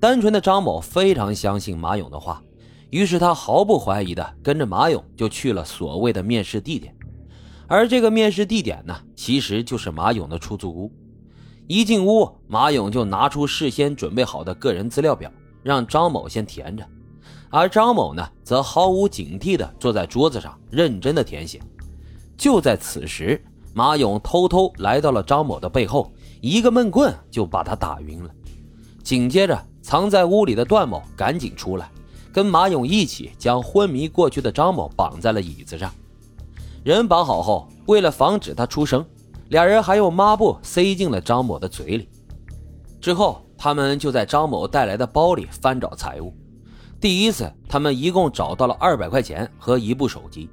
单纯的张某非常相信马勇的话，于是他毫不怀疑的跟着马勇就去了所谓的面试地点。而这个面试地点呢，其实就是马勇的出租屋。一进屋，马勇就拿出事先准备好的个人资料表，让张某先填着，而张某呢，则毫无警惕地坐在桌子上，认真地填写。就在此时，马勇偷偷来到了张某的背后，一个闷棍就把他打晕了。紧接着，藏在屋里的段某赶紧出来，跟马勇一起将昏迷过去的张某绑在了椅子上。人绑好后，为了防止他出声。俩人还用抹布塞进了张某的嘴里，之后他们就在张某带来的包里翻找财物。第一次，他们一共找到了二百块钱和一部手机。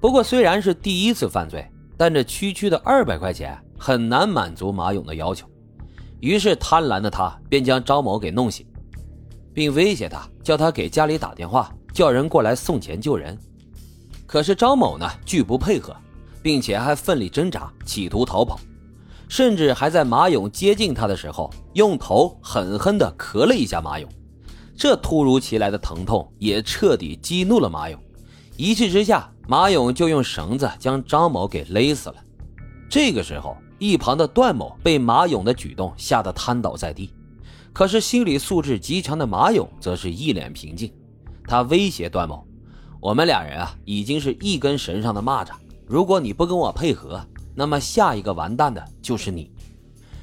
不过，虽然是第一次犯罪，但这区区的二百块钱很难满足马勇的要求。于是，贪婪的他便将张某给弄醒，并威胁他，叫他给家里打电话，叫人过来送钱救人。可是张某呢，拒不配合。并且还奋力挣扎，企图逃跑，甚至还在马勇接近他的时候，用头狠狠地磕了一下马勇。这突如其来的疼痛也彻底激怒了马勇，一气之下，马勇就用绳子将张某给勒死了。这个时候，一旁的段某被马勇的举动吓得瘫倒在地，可是心理素质极强的马勇则是一脸平静，他威胁段某：“我们俩人啊，已经是一根绳上的蚂蚱。”如果你不跟我配合，那么下一个完蛋的就是你。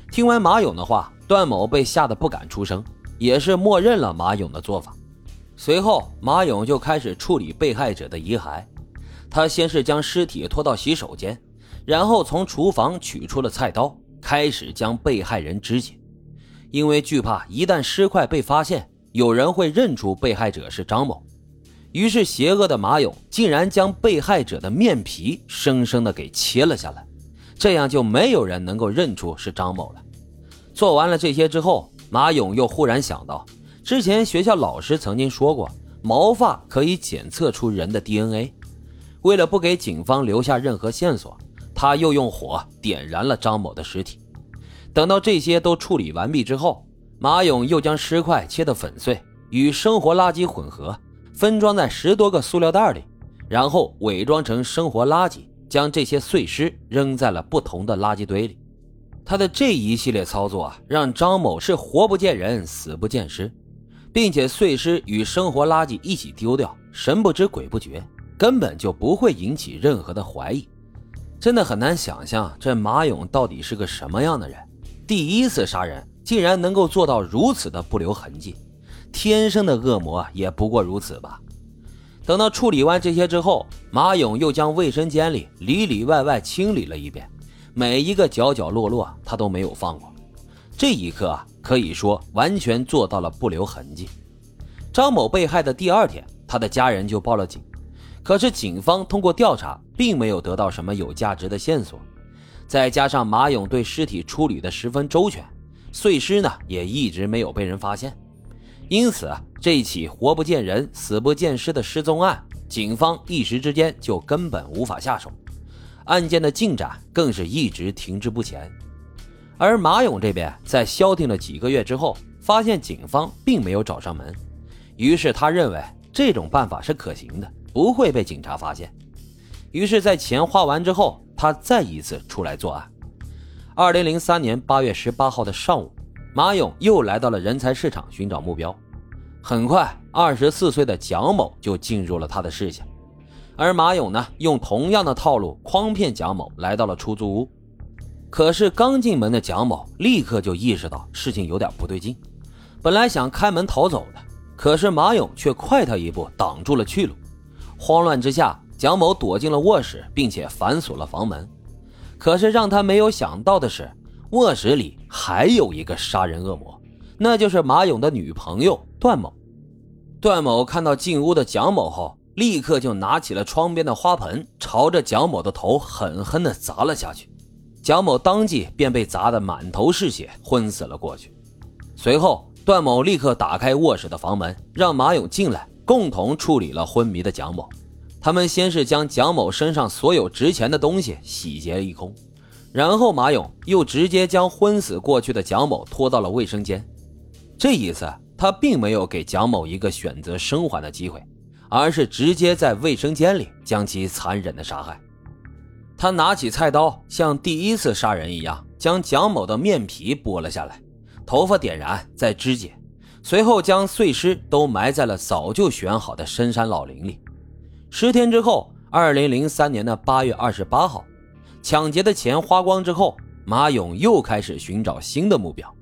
听完马勇的话，段某被吓得不敢出声，也是默认了马勇的做法。随后，马勇就开始处理被害者的遗骸。他先是将尸体拖到洗手间，然后从厨房取出了菜刀，开始将被害人肢解。因为惧怕一旦尸块被发现，有人会认出被害者是张某。于是，邪恶的马勇竟然将被害者的面皮生生的给切了下来，这样就没有人能够认出是张某了。做完了这些之后，马勇又忽然想到，之前学校老师曾经说过，毛发可以检测出人的 DNA。为了不给警方留下任何线索，他又用火点燃了张某的尸体。等到这些都处理完毕之后，马勇又将尸块切得粉碎，与生活垃圾混合。分装在十多个塑料袋里，然后伪装成生活垃圾，将这些碎尸扔在了不同的垃圾堆里。他的这一系列操作啊，让张某是活不见人，死不见尸，并且碎尸与生活垃圾一起丢掉，神不知鬼不觉，根本就不会引起任何的怀疑。真的很难想象这马勇到底是个什么样的人，第一次杀人竟然能够做到如此的不留痕迹。天生的恶魔也不过如此吧。等到处理完这些之后，马勇又将卫生间里里里外外清理了一遍，每一个角角落落他都没有放过。这一刻啊，可以说完全做到了不留痕迹。张某被害的第二天，他的家人就报了警，可是警方通过调查，并没有得到什么有价值的线索。再加上马勇对尸体处理的十分周全，碎尸呢也一直没有被人发现。因此啊，这起活不见人、死不见尸的失踪案，警方一时之间就根本无法下手，案件的进展更是一直停滞不前。而马勇这边在消停了几个月之后，发现警方并没有找上门，于是他认为这种办法是可行的，不会被警察发现。于是，在钱花完之后，他再一次出来作案。二零零三年八月十八号的上午。马勇又来到了人才市场寻找目标，很快，二十四岁的蒋某就进入了他的视线。而马勇呢，用同样的套路诓骗蒋某来到了出租屋。可是刚进门的蒋某立刻就意识到事情有点不对劲，本来想开门逃走的，可是马勇却快他一步挡住了去路。慌乱之下，蒋某躲进了卧室，并且反锁了房门。可是让他没有想到的是。卧室里还有一个杀人恶魔，那就是马勇的女朋友段某。段某看到进屋的蒋某后，立刻就拿起了窗边的花盆，朝着蒋某的头狠狠地砸了下去。蒋某当即便被砸得满头是血，昏死了过去。随后，段某立刻打开卧室的房门，让马勇进来，共同处理了昏迷的蒋某。他们先是将蒋某身上所有值钱的东西洗劫一空。然后马勇又直接将昏死过去的蒋某拖到了卫生间。这一次，他并没有给蒋某一个选择生还的机会，而是直接在卫生间里将其残忍的杀害。他拿起菜刀，像第一次杀人一样，将蒋某的面皮剥了下来，头发点燃再肢解，随后将碎尸都埋在了早就选好的深山老林里。十天之后，二零零三年的八月二十八号，抢劫的钱花光之后，马勇又开始寻找新的目标。